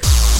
Saturday.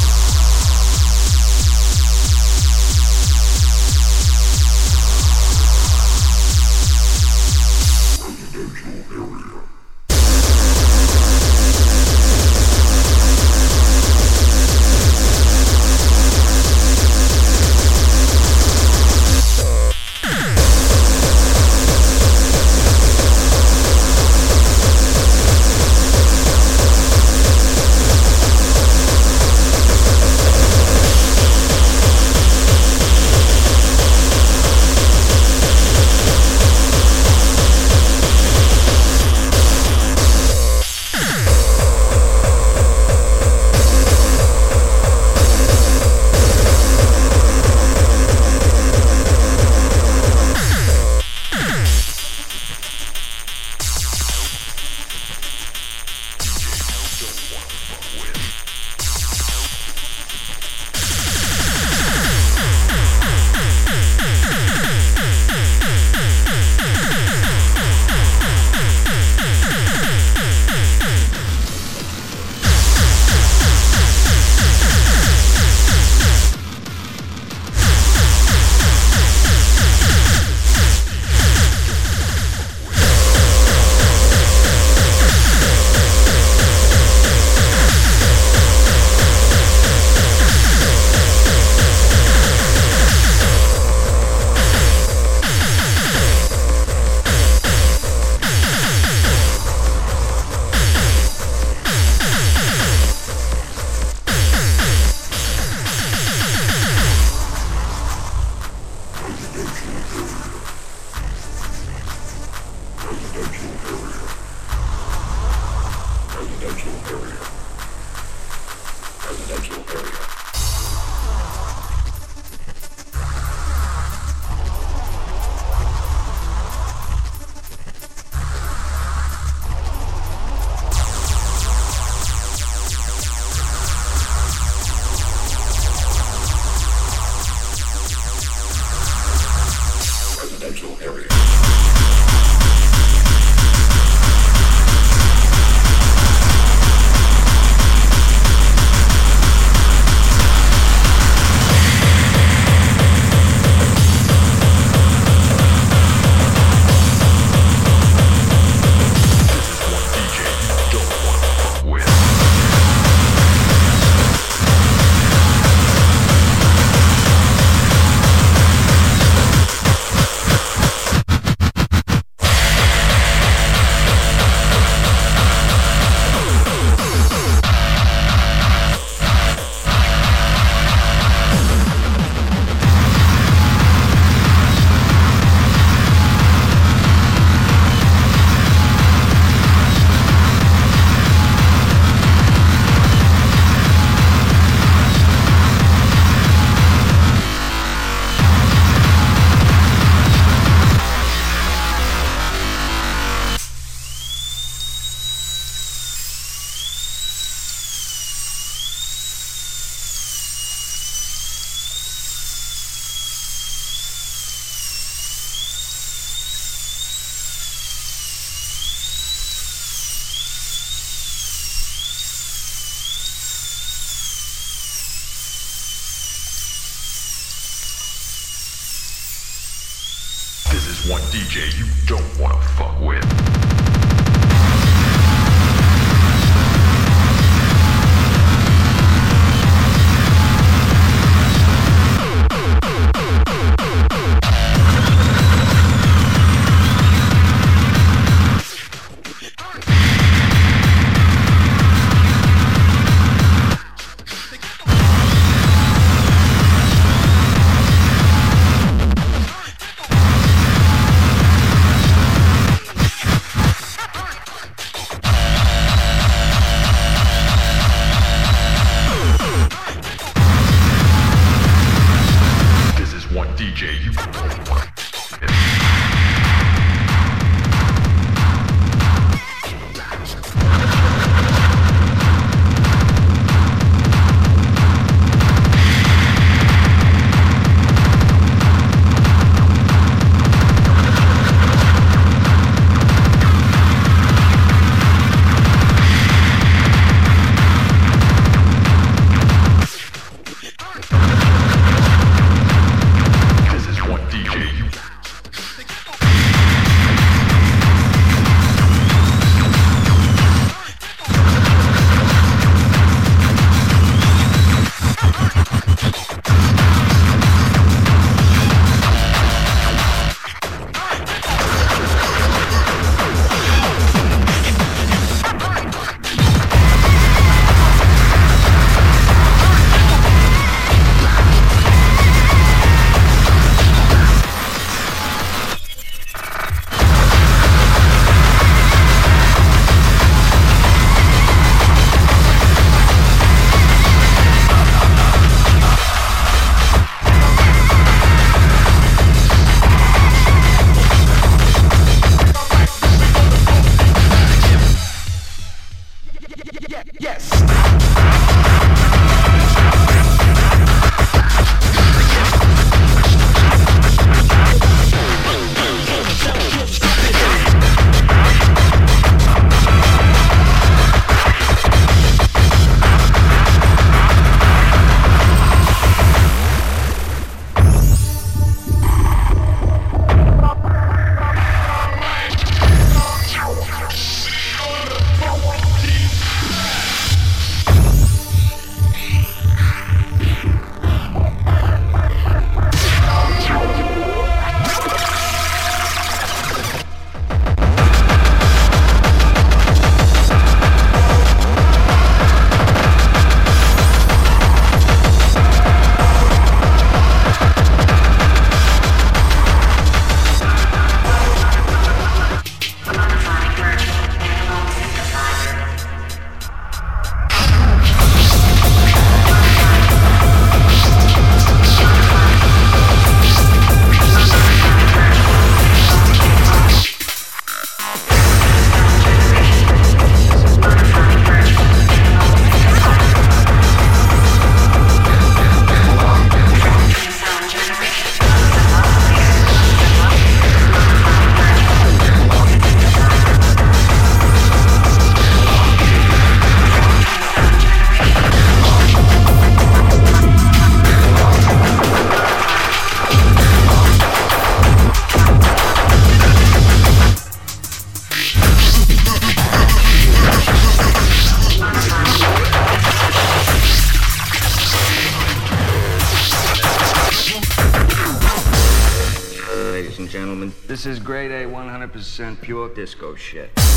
100% pure disco shit.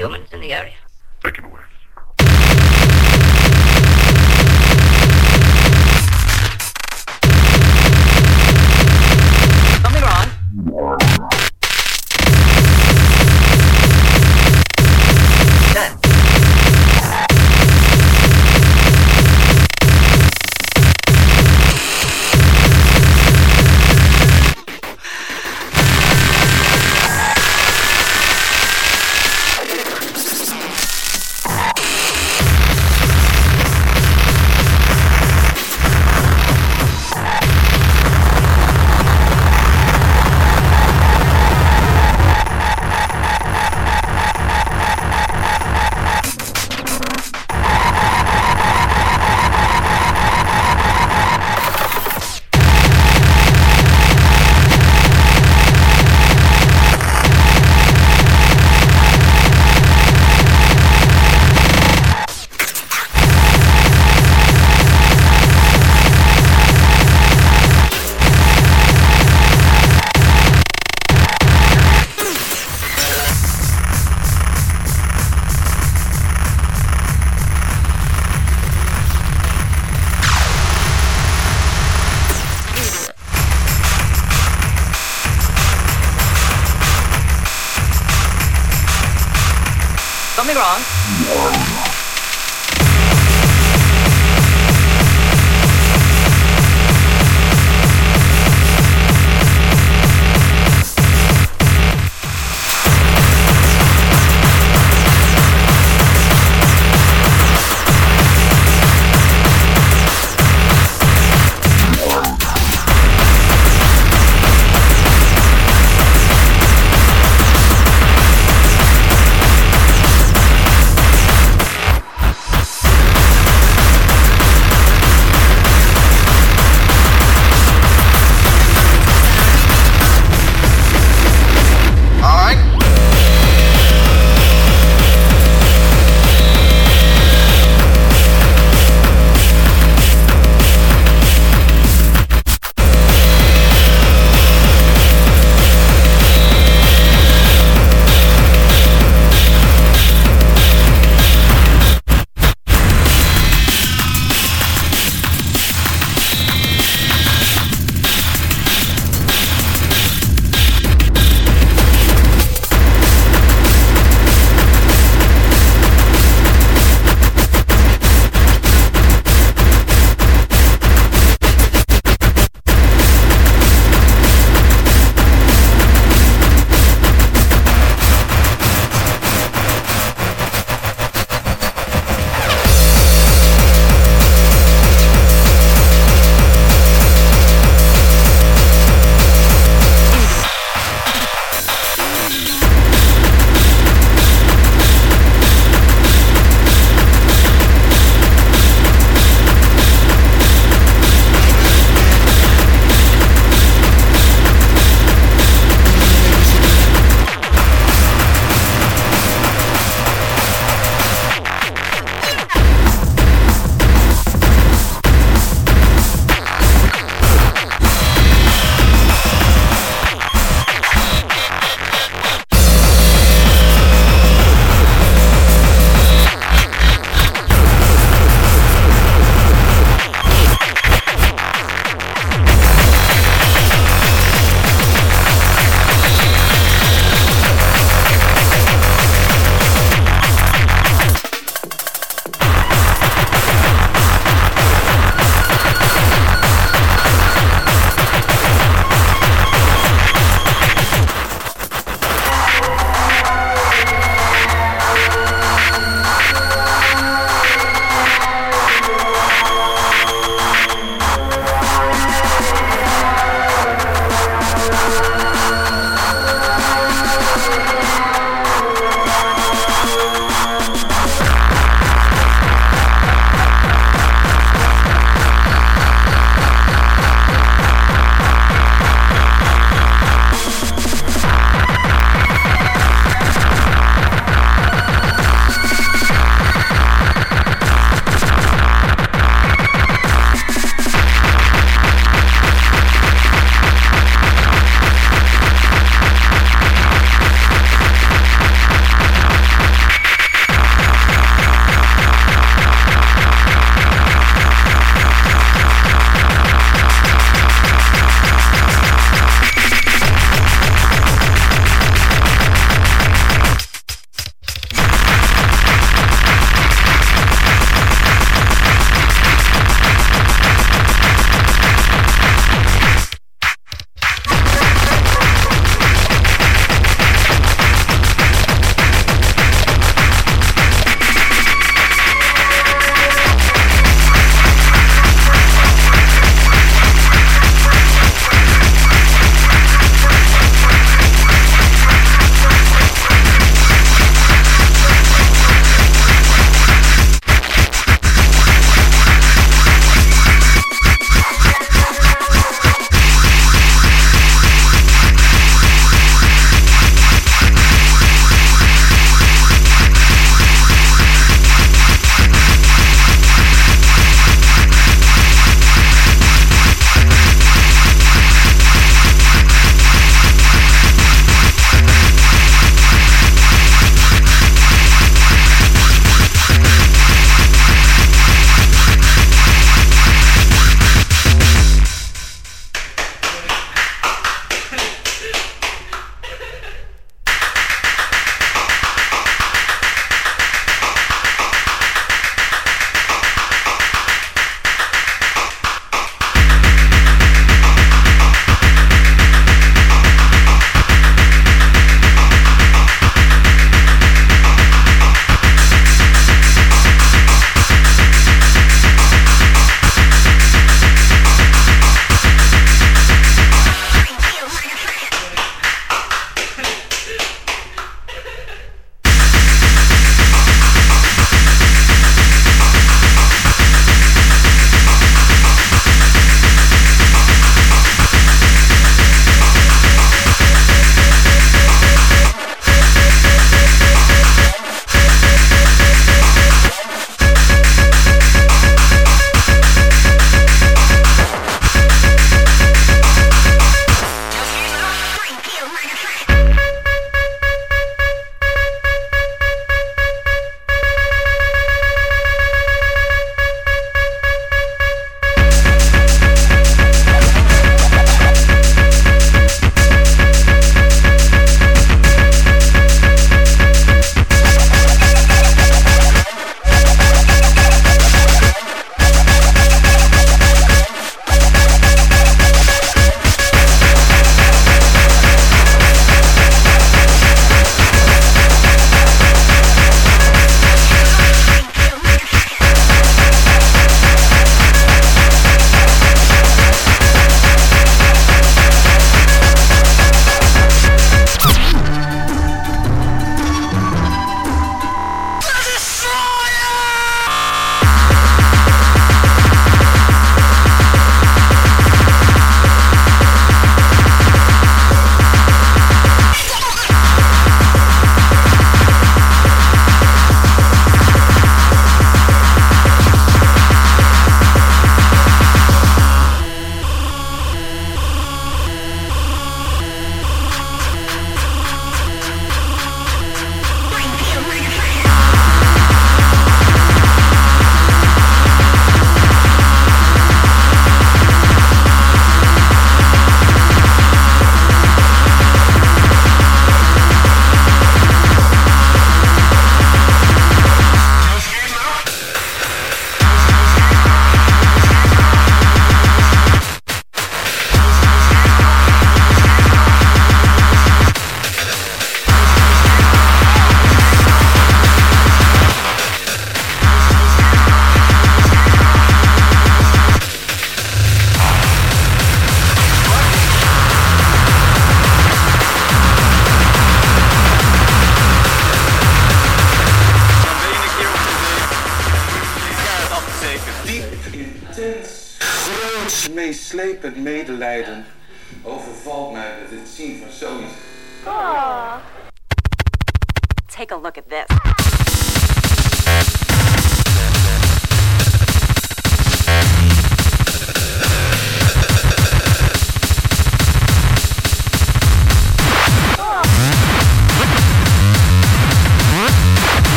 Humans in the area.